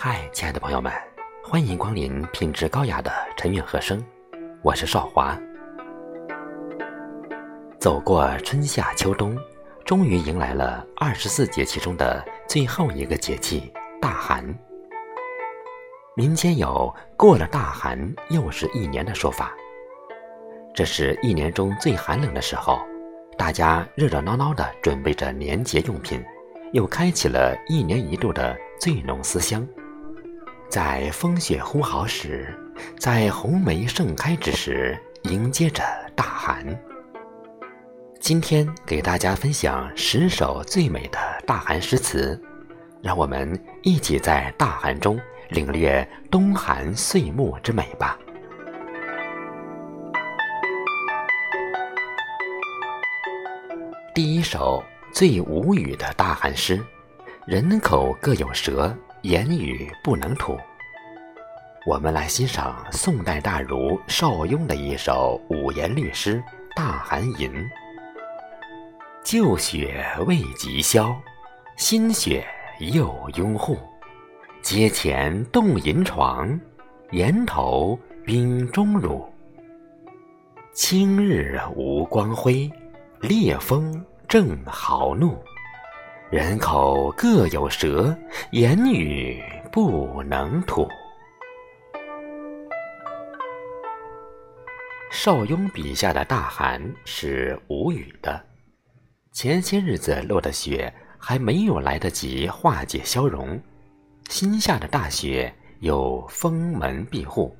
嗨，亲爱的朋友们，欢迎光临品质高雅的陈韵和声，我是少华。走过春夏秋冬，终于迎来了二十四节气中的最后一个节气——大寒。民间有“过了大寒，又是一年”的说法。这是一年中最寒冷的时候，大家热热闹闹地准备着年节用品，又开启了一年一度的醉浓思乡。在风雪呼号时，在红梅盛开之时，迎接着大寒。今天给大家分享十首最美的大寒诗词，让我们一起在大寒中领略冬寒岁暮之美吧。第一首最无语的大寒诗，人口各有舌。言语不能吐。我们来欣赏宋代大儒邵雍的一首五言律诗《大寒吟》：旧雪未及消，新雪又拥护。阶前冻银床，檐头冰钟乳。清日无光辉，烈风正豪怒。人口各有舌，言语不能吐。邵雍笔下的大寒是无语的，前些日子落的雪还没有来得及化解消融，新下的大雪又封门闭户，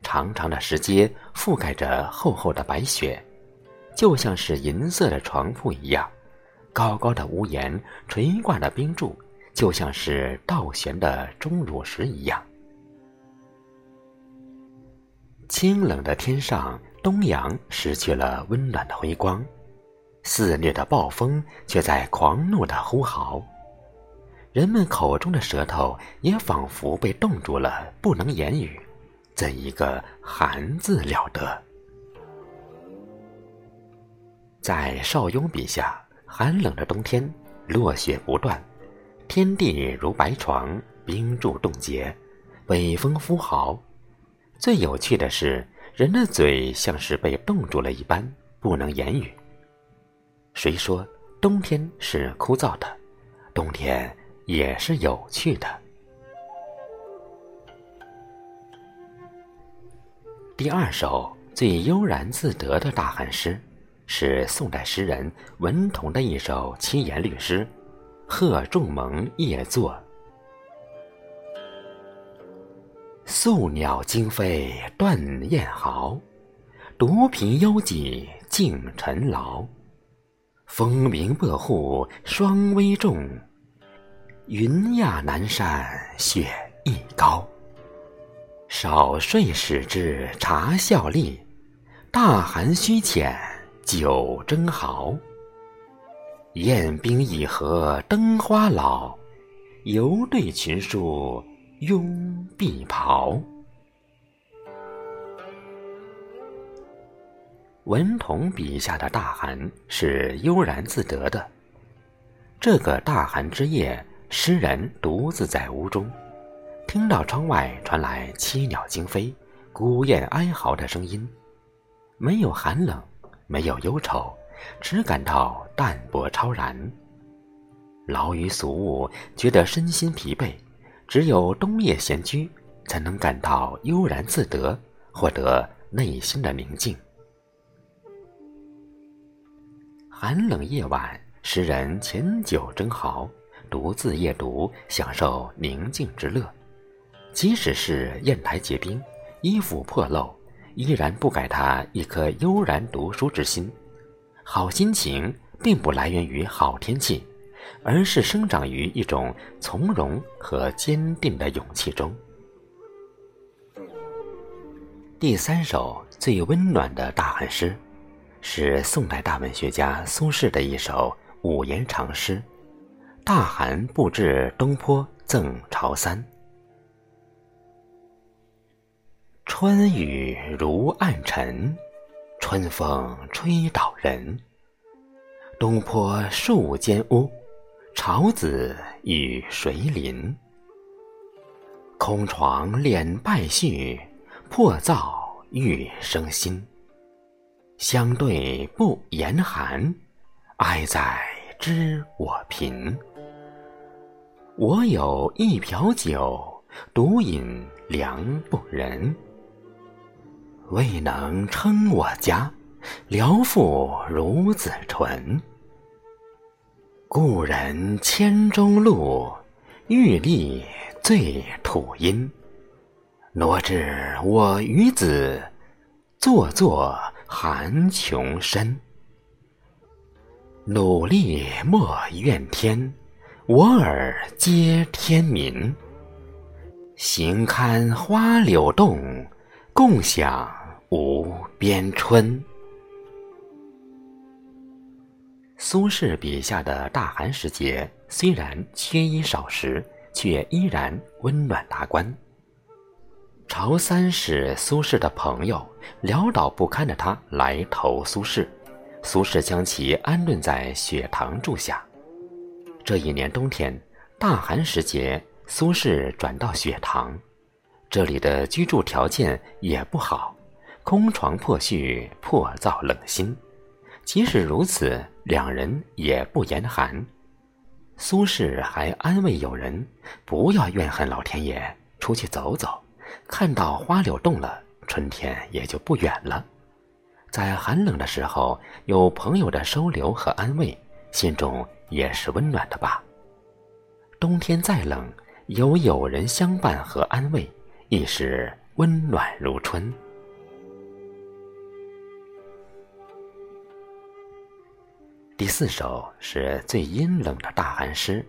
长长的石阶覆盖着厚厚的白雪，就像是银色的床铺一样。高高的屋檐垂挂的冰柱，就像是倒悬的钟乳石一样。清冷的天上，东阳失去了温暖的辉光，肆虐的暴风却在狂怒的呼号。人们口中的舌头也仿佛被冻住了，不能言语。怎一个寒字了得！在邵雍笔下。寒冷的冬天，落雪不断，天地如白床，冰柱冻结，北风呼号。最有趣的是，人的嘴像是被冻住了一般，不能言语。谁说冬天是枯燥的？冬天也是有趣的。第二首最悠然自得的大寒诗。是宋代诗人文同的一首七言律诗《贺仲蒙夜作》：宿鸟惊飞断雁豪，独凭幽寂静沉牢。风鸣薄户霜微重，云压南山雪亦高。少睡始知茶效力，大寒须浅。酒蒸豪，宴宾已合灯花老，犹对群书拥碧袍。文同笔下的大寒是悠然自得的。这个大寒之夜，诗人独自在屋中，听到窗外传来栖鸟惊飞、孤雁哀嚎的声音，没有寒冷。没有忧愁，只感到淡泊超然。劳于俗务，觉得身心疲惫，只有冬夜闲居，才能感到悠然自得，获得内心的宁静。寒冷夜晚，诗人浅酒蒸蚝，独自夜读，享受宁静之乐。即使是砚台结冰，衣服破漏。依然不改他一颗悠然读书之心。好心情并不来源于好天气，而是生长于一种从容和坚定的勇气中。第三首最温暖的大寒诗，是宋代大文学家苏轼的一首五言长诗《大寒不至东坡赠朝三》。春雨如暗沉，春风吹倒人。东坡树间屋，朝子与谁邻？空床敛败絮，破灶欲生新。相对不言寒，哀在知我贫。我有一瓢酒，独饮凉不忍。未能称我家，聊复如子纯。故人千钟路，玉立醉土阴。挪至我与子，坐坐寒穷身。努力莫怨天。我耳皆天民，行堪花柳动，共享无边春。苏轼笔下的大寒时节，虽然缺衣少食，却依然温暖达观。朝三是苏轼的朋友，潦倒不堪的他来投苏轼，苏轼将其安顿在雪堂住下。这一年冬天，大寒时节，苏轼转到雪堂，这里的居住条件也不好，空床破絮，破灶冷心。即使如此，两人也不言寒。苏轼还安慰友人：“不要怨恨老天爷，出去走走，看到花柳动了，春天也就不远了。”在寒冷的时候，有朋友的收留和安慰，心中。也是温暖的吧。冬天再冷，有友人相伴和安慰，亦是温暖如春。第四首是最阴冷的大寒诗，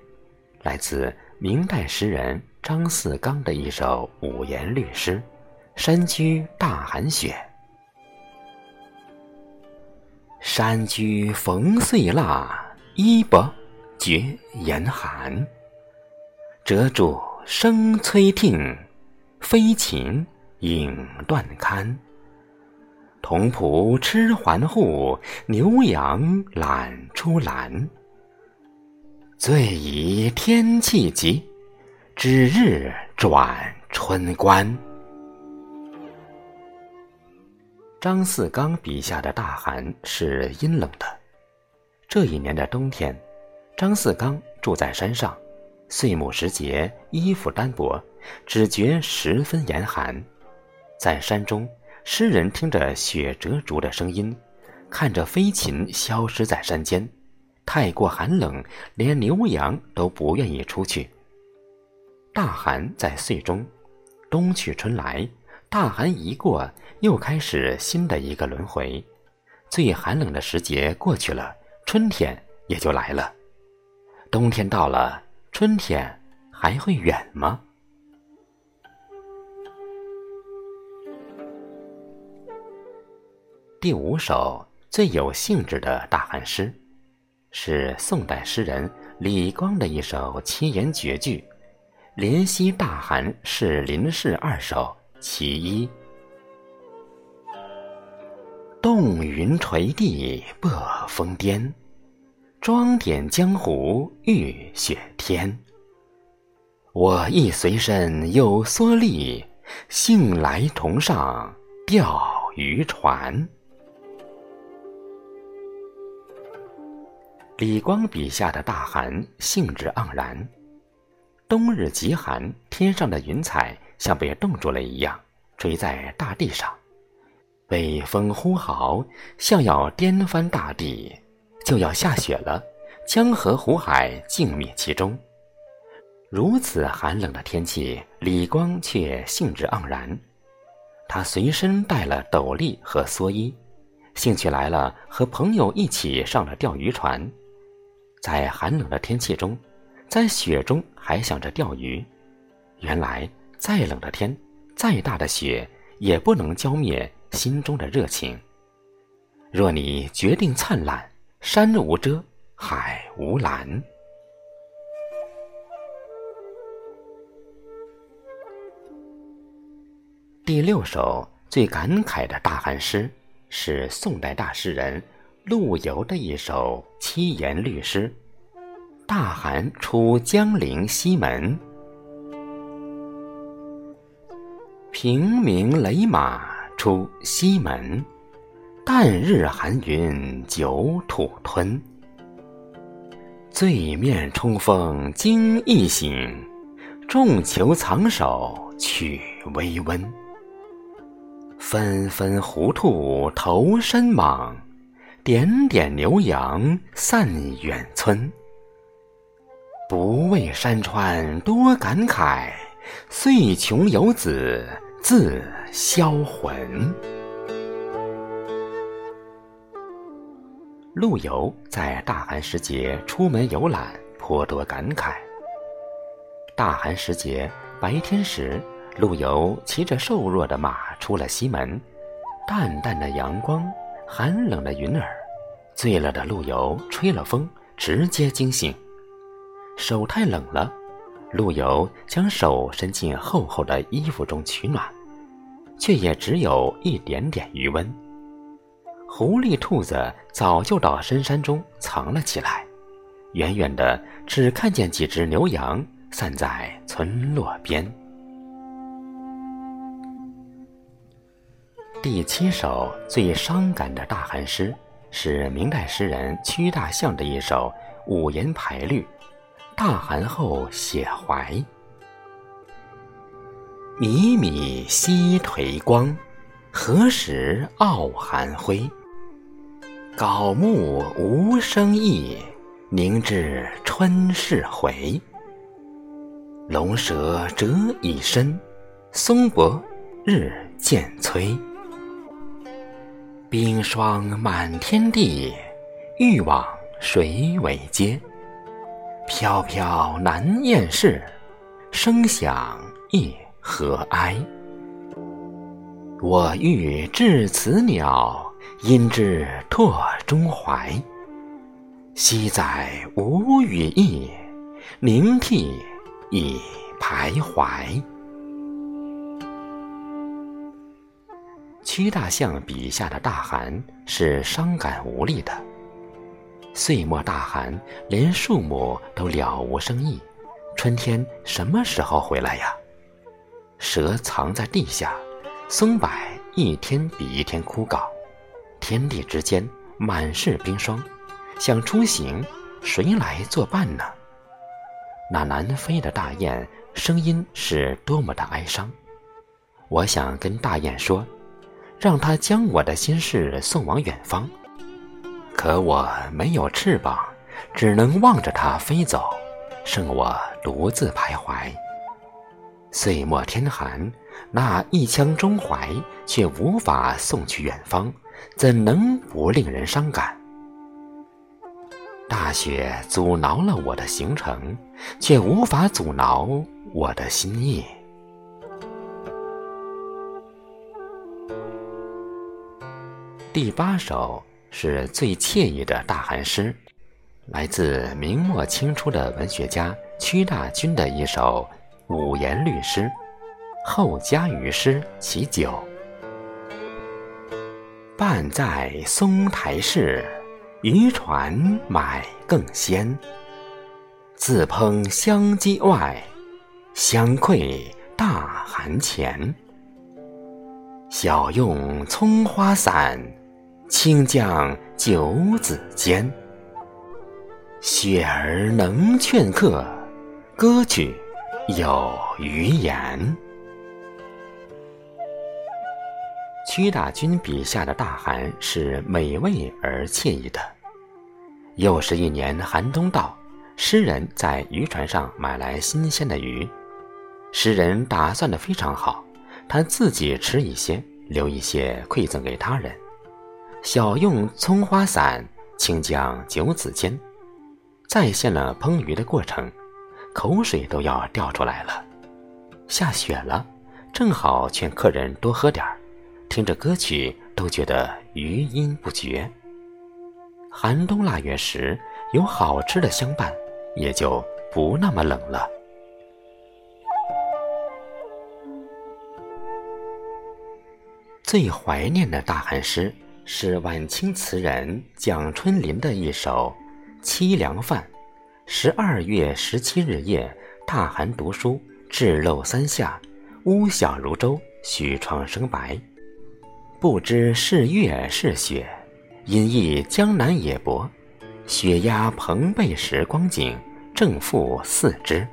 来自明代诗人张四刚的一首五言律诗《山居大寒雪》。山居逢岁腊。衣薄觉严寒，折柱声催听，飞禽影断堪。童仆吃还户，牛羊懒出栏。最宜天气急，指日转春关。张四刚笔下的大寒是阴冷的。这一年的冬天，张四刚住在山上，岁暮时节，衣服单薄，只觉十分严寒。在山中，诗人听着雪折竹的声音，看着飞禽消失在山间，太过寒冷，连牛羊都不愿意出去。大寒在岁中，冬去春来，大寒一过，又开始新的一个轮回。最寒冷的时节过去了。春天也就来了，冬天到了，春天还会远吗？第五首最有兴致的大寒诗，是宋代诗人李光的一首七言绝句，《怜惜大寒是林氏二首其一》：冻云垂地簸风颠。装点江湖遇雪天。我亦随身有蓑笠，幸来同上钓鱼船。李光笔下的大寒兴致盎然，冬日极寒，天上的云彩像被冻住了一样，垂在大地上，北风呼号，像要颠翻大地。就要下雪了，江河湖海静谧其中。如此寒冷的天气，李光却兴致盎然。他随身带了斗笠和蓑衣，兴趣来了，和朋友一起上了钓鱼船。在寒冷的天气中，在雪中还想着钓鱼。原来，再冷的天，再大的雪，也不能浇灭心中的热情。若你决定灿烂。山无遮，海无拦。第六首最感慨的大寒诗，是宋代大诗人陆游的一首七言律诗《大寒出江陵西门》。平明雷马出西门，旦日寒云久土吞。醉面冲锋惊一醒，众求藏首取微温。纷纷狐兔投身莽，点点牛羊散远村。不畏山川多感慨，岁穷游子。自销魂。陆游在大寒时节出门游览，颇多感慨。大寒时节白天时，陆游骑着瘦弱的马出了西门，淡淡的阳光，寒冷的云儿，醉了的陆游吹了风，直接惊醒。手太冷了。陆游将手伸进厚厚的衣服中取暖，却也只有一点点余温。狐狸、兔子早就到深山中藏了起来，远远的只看见几只牛羊散在村落边。第七首最伤感的大寒诗，是明代诗人屈大象的一首五言排律。大寒后写怀，靡靡兮颓光，何时傲寒灰？槁木无声意，凝至春事回。龙蛇蛰已深，松柏日渐摧。冰霜满天地，欲往谁为嗟？飘飘难厌事，声响亦何哀？我欲致此鸟，因之拓中怀。昔在无语意，凝涕已徘徊。屈大象笔下的大寒是伤感无力的。岁末大寒，连树木都了无生意。春天什么时候回来呀？蛇藏在地下，松柏一天比一天枯槁，天地之间满是冰霜。想出行，谁来作伴呢？那南飞的大雁，声音是多么的哀伤。我想跟大雁说，让它将我的心事送往远方。可我没有翅膀，只能望着它飞走，剩我独自徘徊。岁末天寒，那一腔中怀却无法送去远方，怎能不令人伤感？大雪阻挠了我的行程，却无法阻挠我的心意。第八首。是最惬意的大寒诗，来自明末清初的文学家屈大均的一首五言律诗，后加于诗其九。半在松台市，渔船买更鲜。自烹香鸡外，相愧大寒前。小用葱花散。清江九子间，雪儿能劝客，歌曲有余言。屈大均笔下的大寒是美味而惬意的。又是一年寒冬到，诗人在渔船上买来新鲜的鱼，诗人打算的非常好，他自己吃一些，留一些馈赠给他人。小用葱花散，清江九子间，再现了烹鱼的过程，口水都要掉出来了。下雪了，正好劝客人多喝点儿，听着歌曲都觉得余音不绝。寒冬腊月时，有好吃的相伴，也就不那么冷了。最怀念的大寒诗。是晚清词人蒋春林的一首《凄凉饭》。十二月十七日夜，大寒读书，至漏三下，屋小如舟，许窗生白。不知是月是雪，因忆江南野泊，雪压蓬背时光景，正负四之。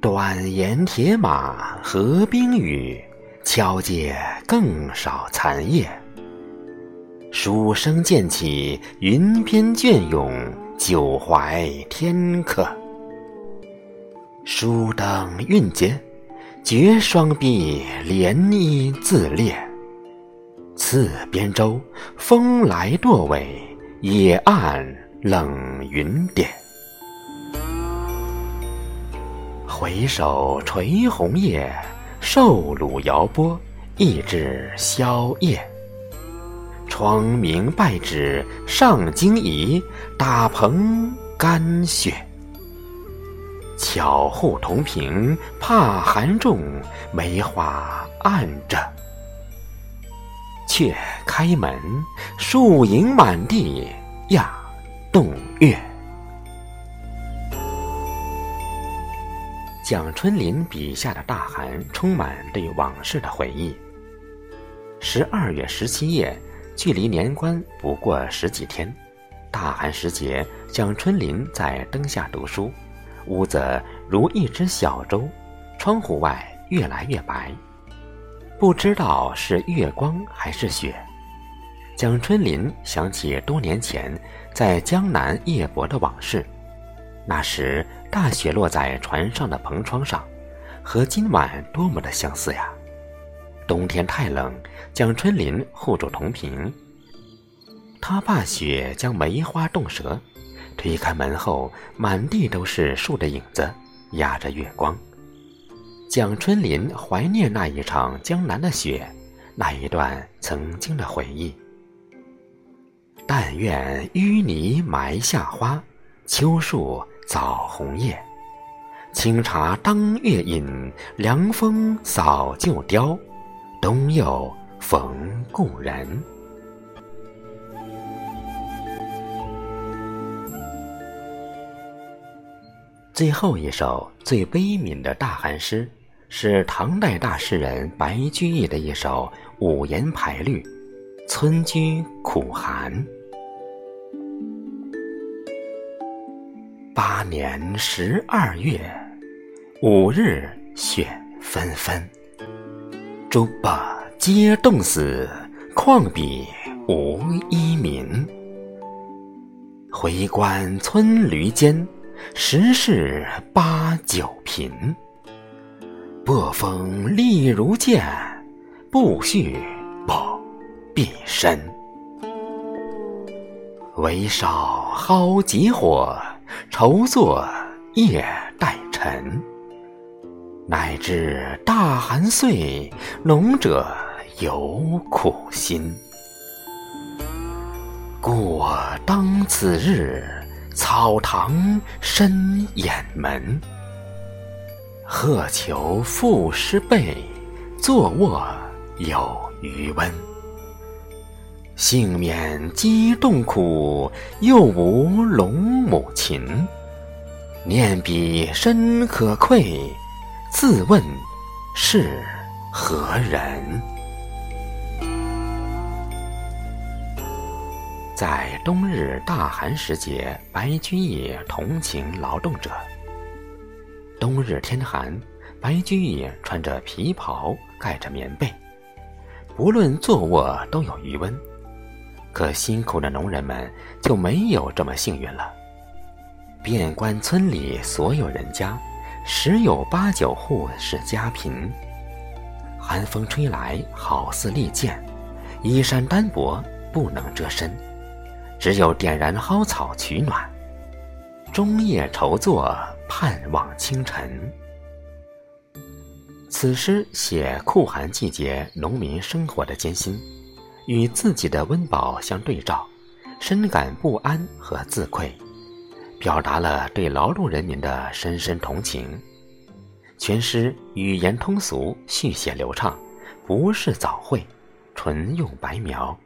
短言铁马和冰雨，敲阶更少残叶。书声渐起云边隽永，久怀天客。书灯运阶。绝双臂，涟漪自裂。次边舟，风来舵尾，野岸冷云点。回首垂红叶，瘦橹摇波，一指宵夜。窗明败纸上惊疑，打蓬干雪。巧护铜瓶怕寒重，梅花暗着。却开门，树影满地压洞月。蒋春林笔下的大寒，充满对往事的回忆。十二月十七夜，距离年关不过十几天，大寒时节，蒋春林在灯下读书。屋子如一只小舟，窗户外越来越白，不知道是月光还是雪。蒋春林想起多年前在江南夜泊的往事，那时大雪落在船上的篷窗上，和今晚多么的相似呀！冬天太冷，蒋春林护住铜瓶，他怕雪将梅花冻折。推开门后，满地都是树的影子，压着月光。蒋春林怀念那一场江南的雪，那一段曾经的回忆。但愿淤泥埋下花，秋树早红叶。清茶当月饮，凉风扫旧雕。冬又逢故人。最后一首最悲悯的大寒诗，是唐代大诗人白居易的一首五言排律《村居苦寒》。八年十二月，五日雪纷纷。竹柏皆冻死，况彼无一民。回观村闾间。十室八九贫，薄风利如剑，不续不必身。唯烧蒿急火，愁作夜待晨。乃至大寒岁，农者有苦心。故当此日。草堂深掩门，鹤求覆湿被，坐卧有余温。幸免饥冻苦，又无龙母琴。念彼身可愧，自问是何人？在冬日大寒时节，白居易同情劳动者。冬日天寒，白居易穿着皮袍，盖着棉被，不论坐卧都有余温。可辛苦的农人们就没有这么幸运了。遍观村里所有人家，十有八九户是家贫。寒风吹来，好似利剑，衣衫单薄，不能遮身。只有点燃蒿草取暖，终夜愁坐，盼望清晨。此诗写酷寒季节农民生活的艰辛，与自己的温饱相对照，深感不安和自愧，表达了对劳动人民的深深同情。全诗语言通俗，续写流畅，不是早会，纯用白描，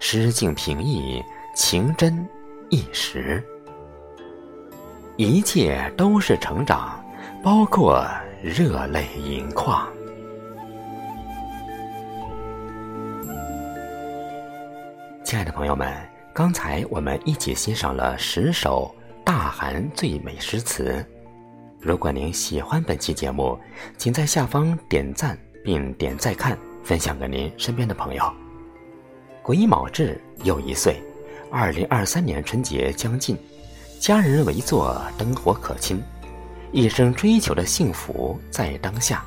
诗境平易。情真意实，一切都是成长，包括热泪盈眶。亲爱的朋友们，刚才我们一起欣赏了十首大韩最美诗词。如果您喜欢本期节目，请在下方点赞并点再看，分享给您身边的朋友。癸卯至又一岁，二零二三年春节将近，家人围坐，灯火可亲，一生追求的幸福在当下。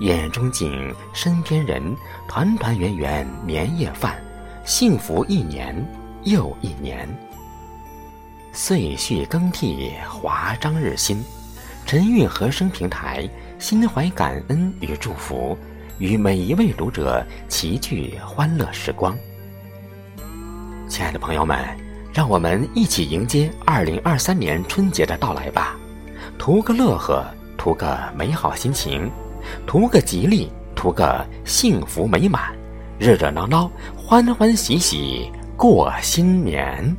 眼中景，身边人，团团圆圆年夜饭。幸福一年又一年，岁序更替，华章日新。晨韵和声平台，心怀感恩与祝福，与每一位读者齐聚欢乐时光。亲爱的朋友们，让我们一起迎接二零二三年春节的到来吧！图个乐呵，图个美好心情，图个吉利，图个幸福美满。热热闹闹，欢欢喜喜过新年。